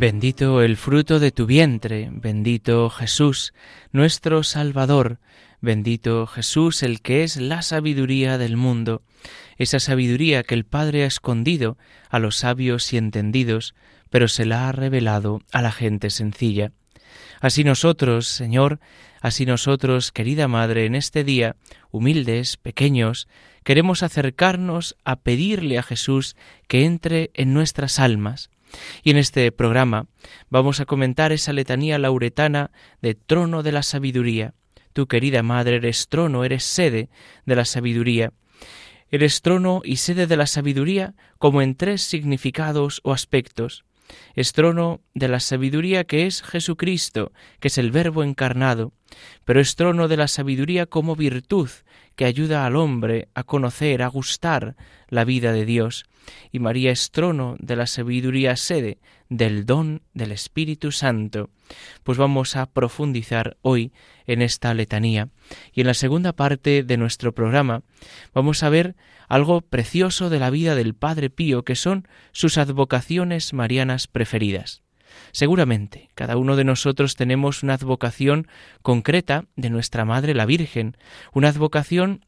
Bendito el fruto de tu vientre, bendito Jesús, nuestro Salvador, bendito Jesús, el que es la sabiduría del mundo, esa sabiduría que el Padre ha escondido a los sabios y entendidos, pero se la ha revelado a la gente sencilla. Así nosotros, Señor, así nosotros, querida Madre, en este día, humildes, pequeños, queremos acercarnos a pedirle a Jesús que entre en nuestras almas, y en este programa vamos a comentar esa letanía lauretana de trono de la sabiduría. Tu querida madre eres trono, eres sede de la sabiduría. Eres trono y sede de la sabiduría como en tres significados o aspectos. Es trono de la sabiduría que es Jesucristo, que es el Verbo encarnado, pero es trono de la sabiduría como virtud que ayuda al hombre a conocer, a gustar la vida de Dios, y María es trono de la sabiduría sede del don del Espíritu Santo. Pues vamos a profundizar hoy en esta letanía. Y en la segunda parte de nuestro programa vamos a ver algo precioso de la vida del Padre Pío, que son sus advocaciones marianas preferidas. Seguramente, cada uno de nosotros tenemos una advocación concreta de nuestra Madre la Virgen, una advocación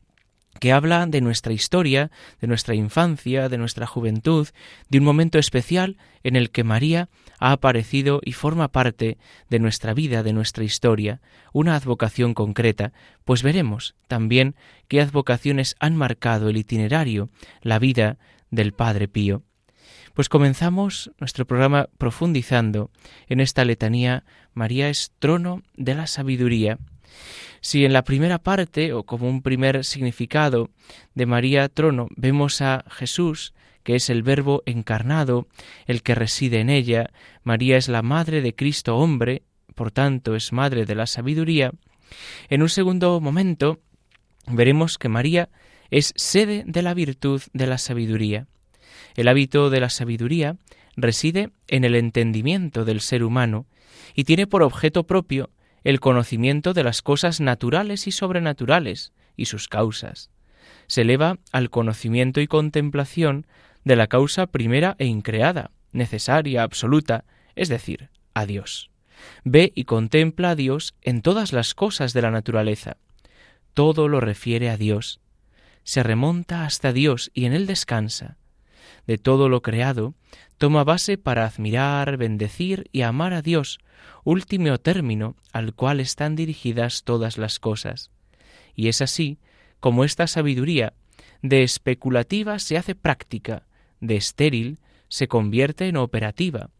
que habla de nuestra historia, de nuestra infancia, de nuestra juventud, de un momento especial en el que María ha aparecido y forma parte de nuestra vida, de nuestra historia, una advocación concreta, pues veremos también qué advocaciones han marcado el itinerario, la vida del Padre Pío. Pues comenzamos nuestro programa profundizando en esta letanía María es trono de la sabiduría. Si en la primera parte, o como un primer significado de María trono, vemos a Jesús, que es el Verbo encarnado, el que reside en ella, María es la madre de Cristo hombre, por tanto es madre de la sabiduría, en un segundo momento veremos que María es sede de la virtud de la sabiduría. El hábito de la sabiduría reside en el entendimiento del ser humano y tiene por objeto propio el conocimiento de las cosas naturales y sobrenaturales y sus causas. Se eleva al conocimiento y contemplación de la causa primera e increada, necesaria, absoluta, es decir, a Dios. Ve y contempla a Dios en todas las cosas de la naturaleza. Todo lo refiere a Dios. Se remonta hasta Dios y en él descansa de todo lo creado, toma base para admirar, bendecir y amar a Dios, último término al cual están dirigidas todas las cosas. Y es así como esta sabiduría de especulativa se hace práctica, de estéril se convierte en operativa,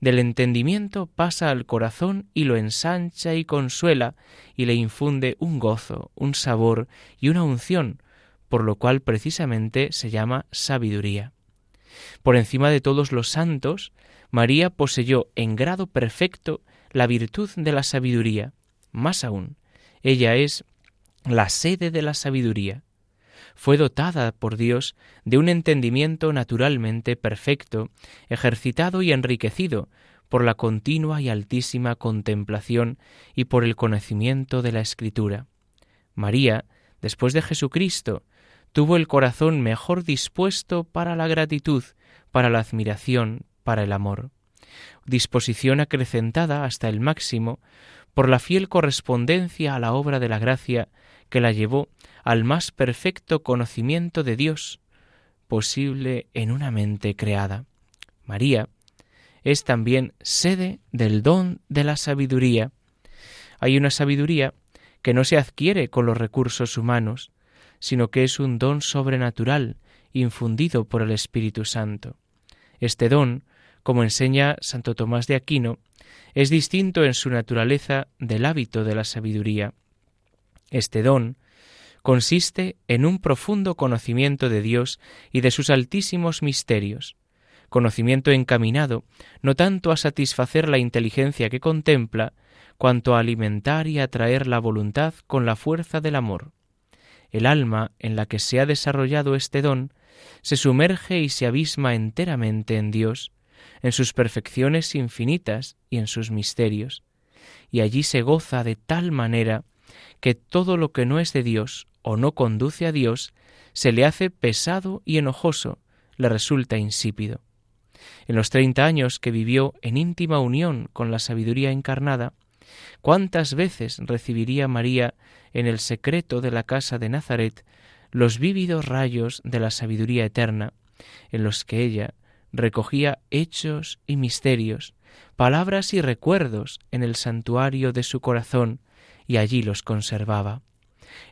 del entendimiento pasa al corazón y lo ensancha y consuela y le infunde un gozo, un sabor y una unción, por lo cual precisamente se llama sabiduría. Por encima de todos los santos, María poseyó en grado perfecto la virtud de la sabiduría. Más aún, ella es la sede de la sabiduría. Fue dotada por Dios de un entendimiento naturalmente perfecto, ejercitado y enriquecido por la continua y altísima contemplación y por el conocimiento de la Escritura. María, después de Jesucristo, tuvo el corazón mejor dispuesto para la gratitud, para la admiración, para el amor. Disposición acrecentada hasta el máximo por la fiel correspondencia a la obra de la gracia que la llevó al más perfecto conocimiento de Dios posible en una mente creada. María es también sede del don de la sabiduría. Hay una sabiduría que no se adquiere con los recursos humanos, sino que es un don sobrenatural infundido por el Espíritu Santo. Este don, como enseña Santo Tomás de Aquino, es distinto en su naturaleza del hábito de la sabiduría. Este don consiste en un profundo conocimiento de Dios y de sus altísimos misterios, conocimiento encaminado no tanto a satisfacer la inteligencia que contempla, cuanto a alimentar y atraer la voluntad con la fuerza del amor. El alma en la que se ha desarrollado este don se sumerge y se abisma enteramente en Dios, en sus perfecciones infinitas y en sus misterios, y allí se goza de tal manera que todo lo que no es de Dios o no conduce a Dios se le hace pesado y enojoso, le resulta insípido. En los treinta años que vivió en íntima unión con la sabiduría encarnada, ¿cuántas veces recibiría María en el secreto de la casa de Nazaret los vívidos rayos de la sabiduría eterna, en los que ella recogía hechos y misterios, palabras y recuerdos en el santuario de su corazón, y allí los conservaba.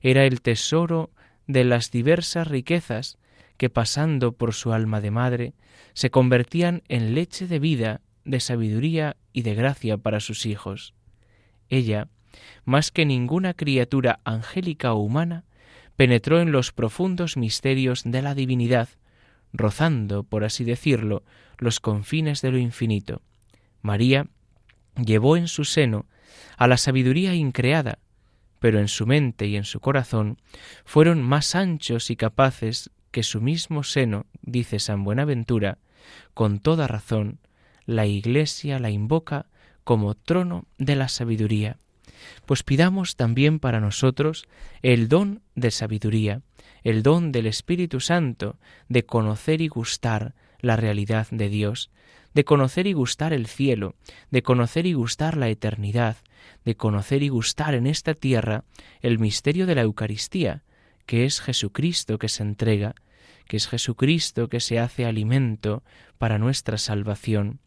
Era el tesoro de las diversas riquezas que pasando por su alma de madre se convertían en leche de vida, de sabiduría y de gracia para sus hijos. Ella, más que ninguna criatura angélica o humana, penetró en los profundos misterios de la divinidad, rozando, por así decirlo, los confines de lo infinito. María llevó en su seno a la sabiduría increada, pero en su mente y en su corazón fueron más anchos y capaces que su mismo seno, dice San Buenaventura, con toda razón, la Iglesia la invoca como trono de la sabiduría. Pues pidamos también para nosotros el don de sabiduría, el don del Espíritu Santo de conocer y gustar la realidad de Dios, de conocer y gustar el cielo, de conocer y gustar la eternidad, de conocer y gustar en esta tierra el misterio de la Eucaristía, que es Jesucristo que se entrega, que es Jesucristo que se hace alimento para nuestra salvación.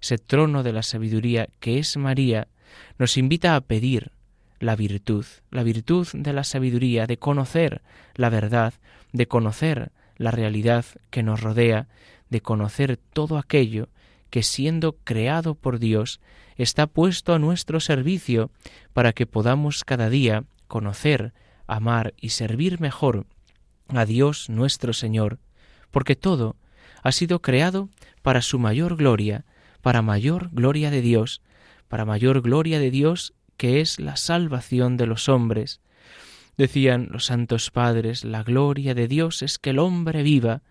Ese trono de la sabiduría que es María nos invita a pedir la virtud, la virtud de la sabiduría, de conocer la verdad, de conocer la realidad que nos rodea, de conocer todo aquello que siendo creado por Dios está puesto a nuestro servicio para que podamos cada día conocer, amar y servir mejor a Dios nuestro Señor, porque todo ha sido creado para su mayor gloria, para mayor gloria de Dios, para mayor gloria de Dios que es la salvación de los hombres. Decían los santos padres, la gloria de Dios es que el hombre viva,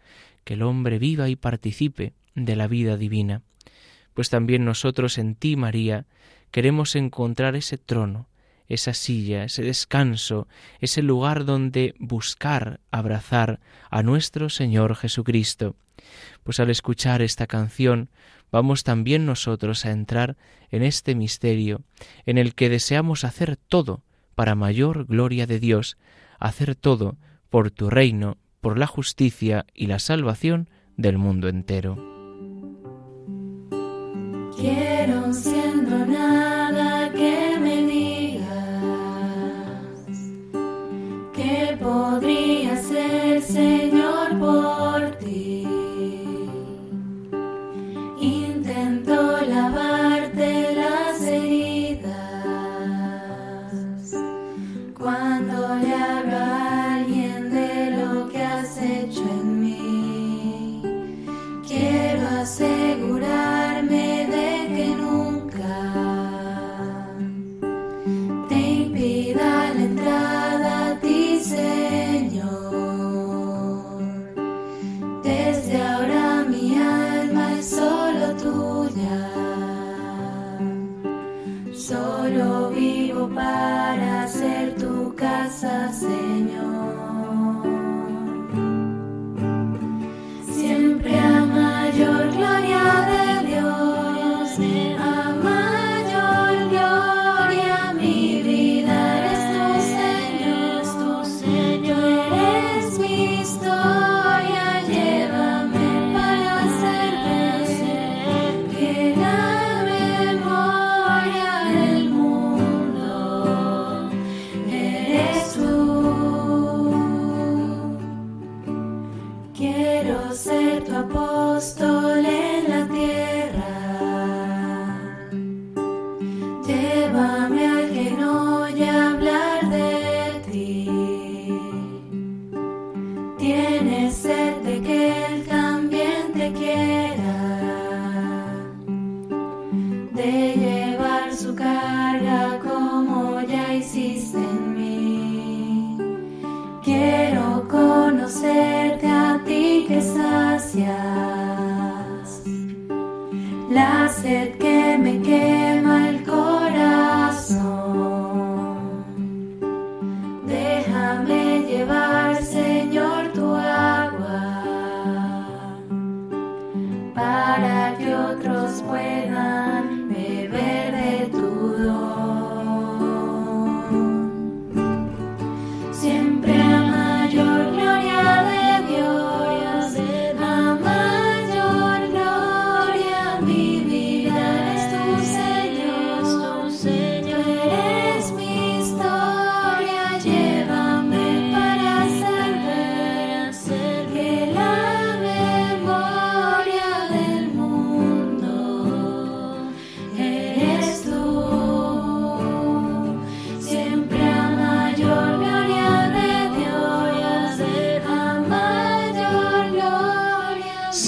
que el hombre viva y participe de la vida divina. Pues también nosotros en ti, María, queremos encontrar ese trono, esa silla, ese descanso, ese lugar donde buscar, abrazar a nuestro Señor Jesucristo. Pues al escuchar esta canción vamos también nosotros a entrar en este misterio en el que deseamos hacer todo para mayor gloria de Dios, hacer todo por tu reino, por la justicia y la salvación del mundo entero. Asegurarme de que gracias. La sed que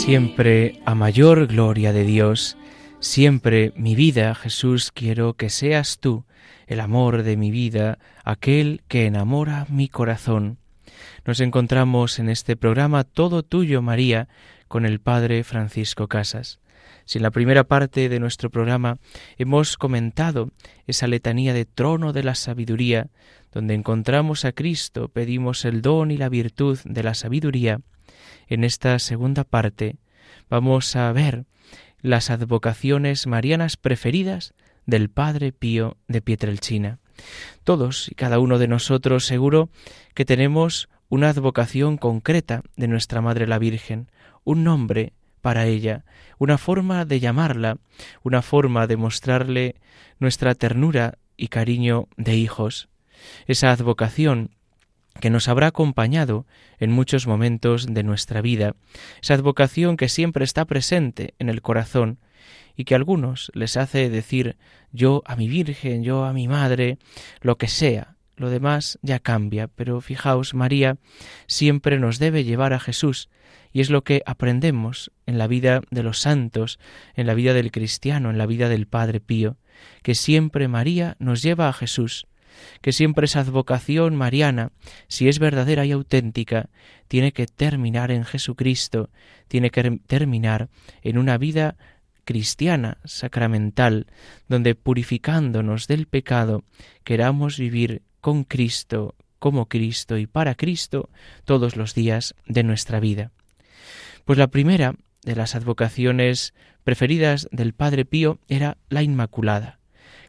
Siempre a mayor gloria de Dios, siempre mi vida, Jesús, quiero que seas tú, el amor de mi vida, aquel que enamora mi corazón. Nos encontramos en este programa Todo Tuyo, María, con el Padre Francisco Casas. Si en la primera parte de nuestro programa hemos comentado esa letanía de trono de la sabiduría, donde encontramos a Cristo, pedimos el don y la virtud de la sabiduría, en esta segunda parte vamos a ver las advocaciones marianas preferidas del Padre Pío de Pietrelcina. Todos y cada uno de nosotros seguro que tenemos una advocación concreta de nuestra Madre la Virgen, un nombre para ella, una forma de llamarla, una forma de mostrarle nuestra ternura y cariño de hijos. Esa advocación que nos habrá acompañado en muchos momentos de nuestra vida, esa advocación que siempre está presente en el corazón y que a algunos les hace decir yo a mi Virgen, yo a mi Madre, lo que sea, lo demás ya cambia, pero fijaos, María siempre nos debe llevar a Jesús, y es lo que aprendemos en la vida de los santos, en la vida del cristiano, en la vida del Padre Pío, que siempre María nos lleva a Jesús, que siempre esa advocación mariana, si es verdadera y auténtica, tiene que terminar en Jesucristo, tiene que terminar en una vida cristiana, sacramental, donde purificándonos del pecado queramos vivir con Cristo, como Cristo y para Cristo todos los días de nuestra vida. Pues la primera de las advocaciones preferidas del Padre Pío era la Inmaculada.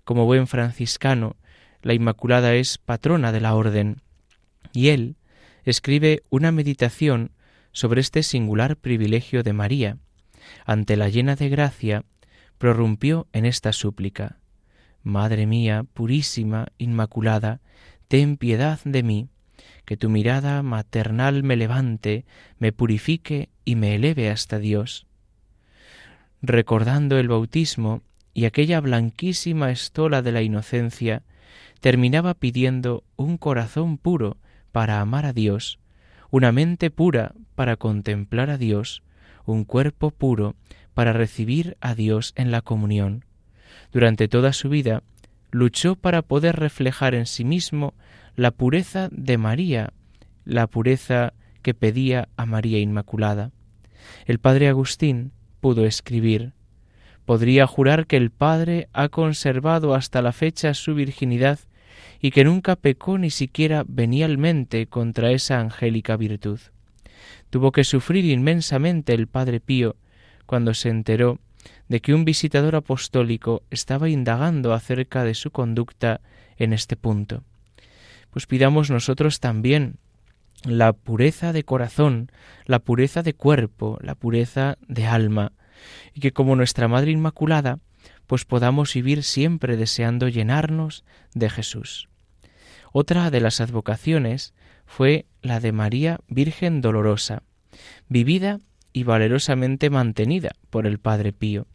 Como buen franciscano, la Inmaculada es patrona de la Orden, y él escribe una meditación sobre este singular privilegio de María. Ante la llena de gracia, prorrumpió en esta súplica. Madre mía, purísima, inmaculada, ten piedad de mí, que tu mirada maternal me levante, me purifique y me eleve hasta Dios. Recordando el bautismo y aquella blanquísima estola de la inocencia, terminaba pidiendo un corazón puro para amar a Dios, una mente pura para contemplar a Dios, un cuerpo puro para recibir a Dios en la comunión. Durante toda su vida luchó para poder reflejar en sí mismo la pureza de María, la pureza que pedía a María Inmaculada. El padre Agustín pudo escribir Podría jurar que el Padre ha conservado hasta la fecha su virginidad y que nunca pecó ni siquiera venialmente contra esa angélica virtud. Tuvo que sufrir inmensamente el Padre Pío cuando se enteró de que un visitador apostólico estaba indagando acerca de su conducta en este punto. Pues pidamos nosotros también la pureza de corazón, la pureza de cuerpo, la pureza de alma, y que como nuestra Madre Inmaculada, pues podamos vivir siempre deseando llenarnos de Jesús. Otra de las advocaciones fue la de María Virgen Dolorosa, vivida y valerosamente mantenida por el Padre Pío.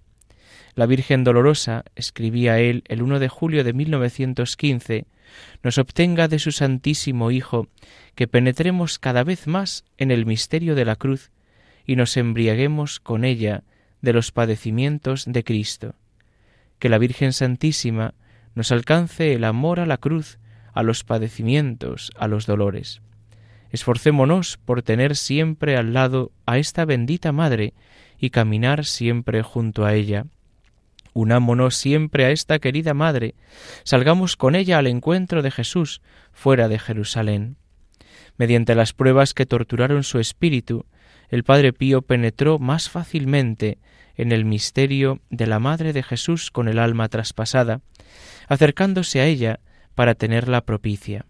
La Virgen Dolorosa, escribía él el 1 de julio de 1915, nos obtenga de su Santísimo Hijo que penetremos cada vez más en el misterio de la cruz y nos embriaguemos con ella de los padecimientos de Cristo. Que la Virgen Santísima nos alcance el amor a la cruz, a los padecimientos, a los dolores. Esforcémonos por tener siempre al lado a esta bendita Madre y caminar siempre junto a ella. Unámonos siempre a esta querida Madre, salgamos con ella al encuentro de Jesús fuera de Jerusalén. Mediante las pruebas que torturaron su espíritu, el Padre Pío penetró más fácilmente en el misterio de la Madre de Jesús con el alma traspasada, acercándose a ella para tenerla propicia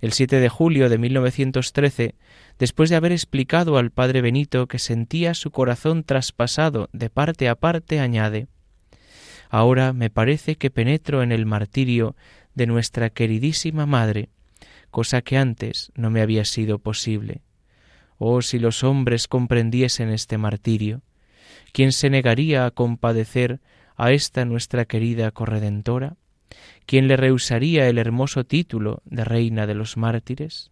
el 7 de julio de 1913, después de haber explicado al padre Benito que sentía su corazón traspasado de parte a parte, añade Ahora me parece que penetro en el martirio de nuestra queridísima Madre, cosa que antes no me había sido posible. Oh, si los hombres comprendiesen este martirio, ¿quién se negaría a compadecer a esta nuestra querida corredentora? ¿Quién le rehusaría el hermoso título de reina de los mártires?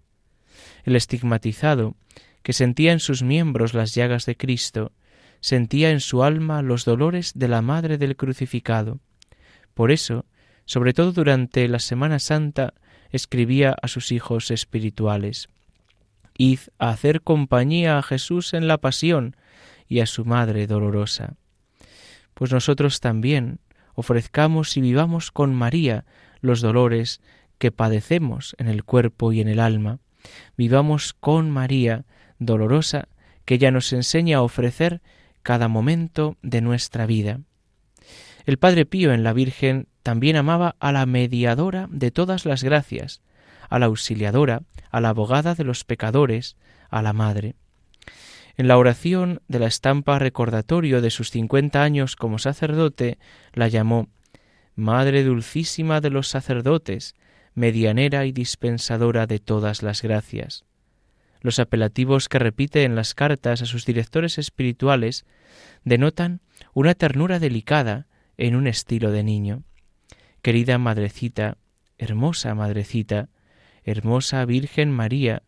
El estigmatizado, que sentía en sus miembros las llagas de Cristo, sentía en su alma los dolores de la madre del crucificado. Por eso, sobre todo durante la Semana Santa, escribía a sus hijos espirituales Id a hacer compañía a Jesús en la pasión y a su madre dolorosa. Pues nosotros también, ofrezcamos y vivamos con María los dolores que padecemos en el cuerpo y en el alma. Vivamos con María, dolorosa, que ella nos enseña a ofrecer cada momento de nuestra vida. El Padre Pío en la Virgen también amaba a la mediadora de todas las gracias, a la auxiliadora, a la abogada de los pecadores, a la Madre. En la oración de la estampa recordatorio de sus cincuenta años como sacerdote, la llamó Madre dulcísima de los sacerdotes, medianera y dispensadora de todas las gracias. Los apelativos que repite en las cartas a sus directores espirituales denotan una ternura delicada en un estilo de niño. Querida madrecita, hermosa madrecita, hermosa Virgen María,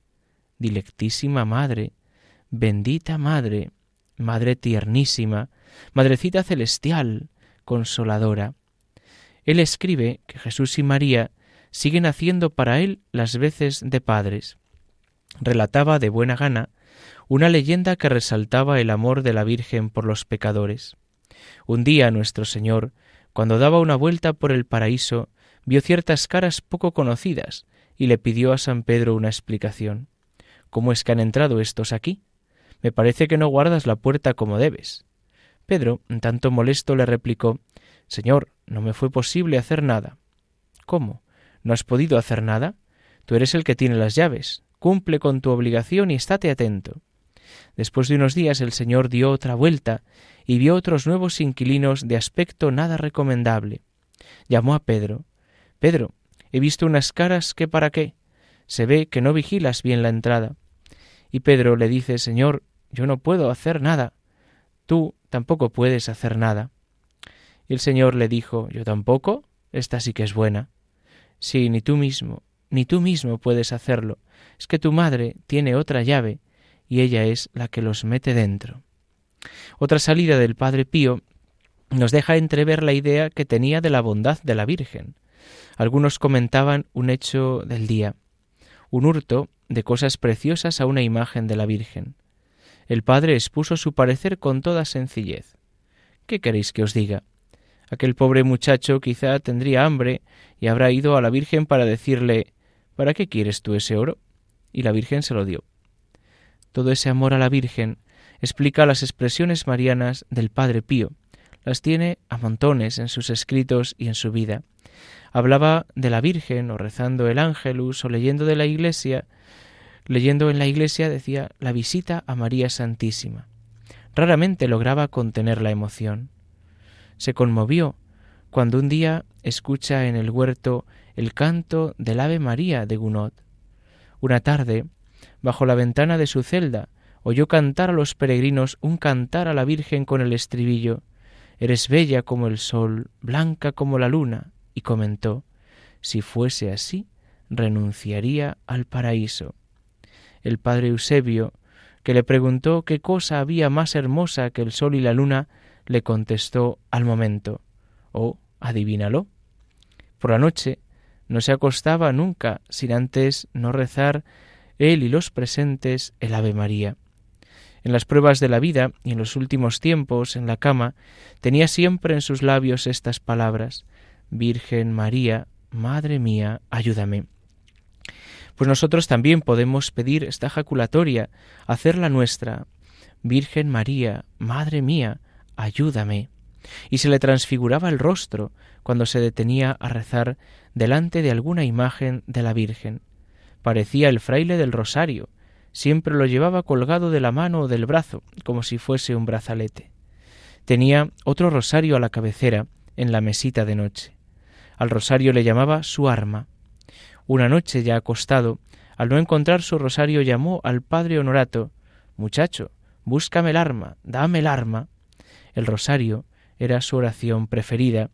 dilectísima Madre, bendita Madre, Madre tiernísima, Madrecita celestial, consoladora. Él escribe que Jesús y María siguen haciendo para él las veces de padres. Relataba de buena gana una leyenda que resaltaba el amor de la Virgen por los pecadores. Un día nuestro Señor, cuando daba una vuelta por el paraíso, vio ciertas caras poco conocidas y le pidió a San Pedro una explicación. ¿Cómo es que han entrado estos aquí? Me parece que no guardas la puerta como debes. Pedro, un tanto molesto, le replicó Señor, no me fue posible hacer nada. ¿Cómo? ¿No has podido hacer nada? Tú eres el que tiene las llaves. Cumple con tu obligación y estate atento. Después de unos días el Señor dio otra vuelta y vio otros nuevos inquilinos de aspecto nada recomendable. Llamó a Pedro. Pedro, he visto unas caras que para qué. Se ve que no vigilas bien la entrada. Y Pedro le dice Señor, yo no puedo hacer nada. Tú tampoco puedes hacer nada. Y el Señor le dijo, Yo tampoco. Esta sí que es buena. Sí, ni tú mismo, ni tú mismo puedes hacerlo. Es que tu madre tiene otra llave, y ella es la que los mete dentro. Otra salida del Padre Pío nos deja entrever la idea que tenía de la bondad de la Virgen. Algunos comentaban un hecho del día, un hurto de cosas preciosas a una imagen de la Virgen. El padre expuso su parecer con toda sencillez. ¿Qué queréis que os diga? Aquel pobre muchacho quizá tendría hambre y habrá ido a la Virgen para decirle ¿Para qué quieres tú ese oro? Y la Virgen se lo dio. Todo ese amor a la Virgen explica las expresiones marianas del Padre Pío. Las tiene a montones en sus escritos y en su vida. Hablaba de la Virgen o rezando el ángelus o leyendo de la Iglesia Leyendo en la iglesia decía la visita a María Santísima. Raramente lograba contener la emoción. Se conmovió cuando un día escucha en el huerto el canto del Ave María de Gounod. Una tarde, bajo la ventana de su celda, oyó cantar a los peregrinos un cantar a la Virgen con el estribillo Eres bella como el sol, blanca como la luna, y comentó, si fuese así, renunciaría al paraíso. El padre Eusebio, que le preguntó qué cosa había más hermosa que el sol y la luna, le contestó al momento, oh, adivínalo. Por la noche no se acostaba nunca sin antes no rezar él y los presentes el Ave María. En las pruebas de la vida y en los últimos tiempos, en la cama, tenía siempre en sus labios estas palabras Virgen María, Madre mía, ayúdame. Pues nosotros también podemos pedir esta ejaculatoria, hacerla nuestra. Virgen María, Madre mía, ayúdame. Y se le transfiguraba el rostro cuando se detenía a rezar delante de alguna imagen de la Virgen. Parecía el fraile del rosario, siempre lo llevaba colgado de la mano o del brazo, como si fuese un brazalete. Tenía otro rosario a la cabecera, en la mesita de noche. Al rosario le llamaba su arma. Una noche ya acostado, al no encontrar su rosario llamó al padre Honorato Muchacho, búscame el arma, dame el arma. El rosario era su oración preferida,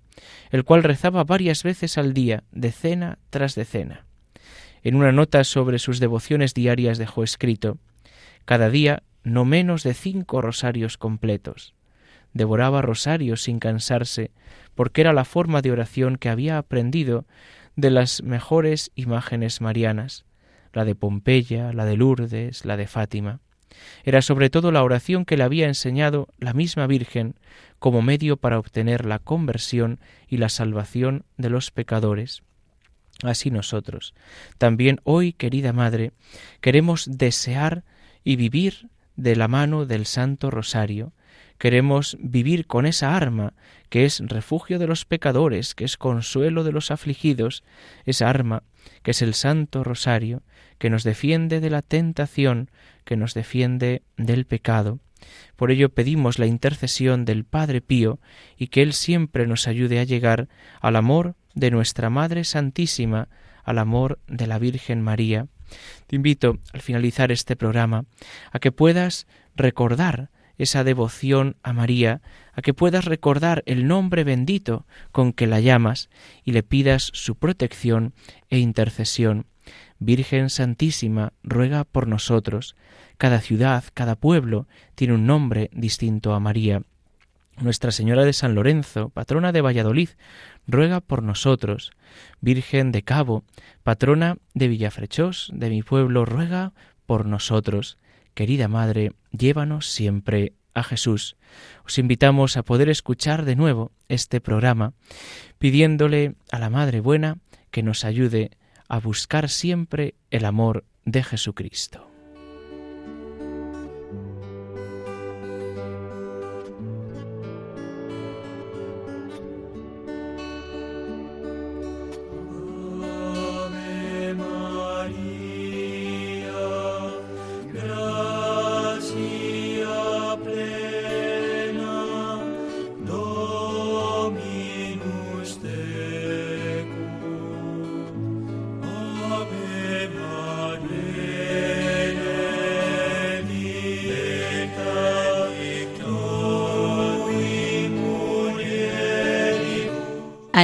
el cual rezaba varias veces al día, decena tras decena. En una nota sobre sus devociones diarias dejó escrito cada día no menos de cinco rosarios completos. Devoraba rosarios sin cansarse, porque era la forma de oración que había aprendido de las mejores imágenes marianas, la de Pompeya, la de Lourdes, la de Fátima. Era sobre todo la oración que le había enseñado la misma Virgen como medio para obtener la conversión y la salvación de los pecadores. Así nosotros, también hoy, querida Madre, queremos desear y vivir de la mano del Santo Rosario, queremos vivir con esa arma que es refugio de los pecadores, que es consuelo de los afligidos, esa arma que es el Santo Rosario, que nos defiende de la tentación, que nos defiende del pecado. Por ello pedimos la intercesión del Padre Pío y que Él siempre nos ayude a llegar al amor de nuestra Madre Santísima, al amor de la Virgen María. Te invito, al finalizar este programa, a que puedas recordar esa devoción a María, a que puedas recordar el nombre bendito con que la llamas y le pidas su protección e intercesión. Virgen Santísima, ruega por nosotros. Cada ciudad, cada pueblo tiene un nombre distinto a María. Nuestra Señora de San Lorenzo, patrona de Valladolid, ruega por nosotros. Virgen de Cabo, patrona de Villafrechós, de mi pueblo, ruega por nosotros. Querida Madre, llévanos siempre a Jesús. Os invitamos a poder escuchar de nuevo este programa, pidiéndole a la Madre Buena que nos ayude a buscar siempre el amor de Jesucristo.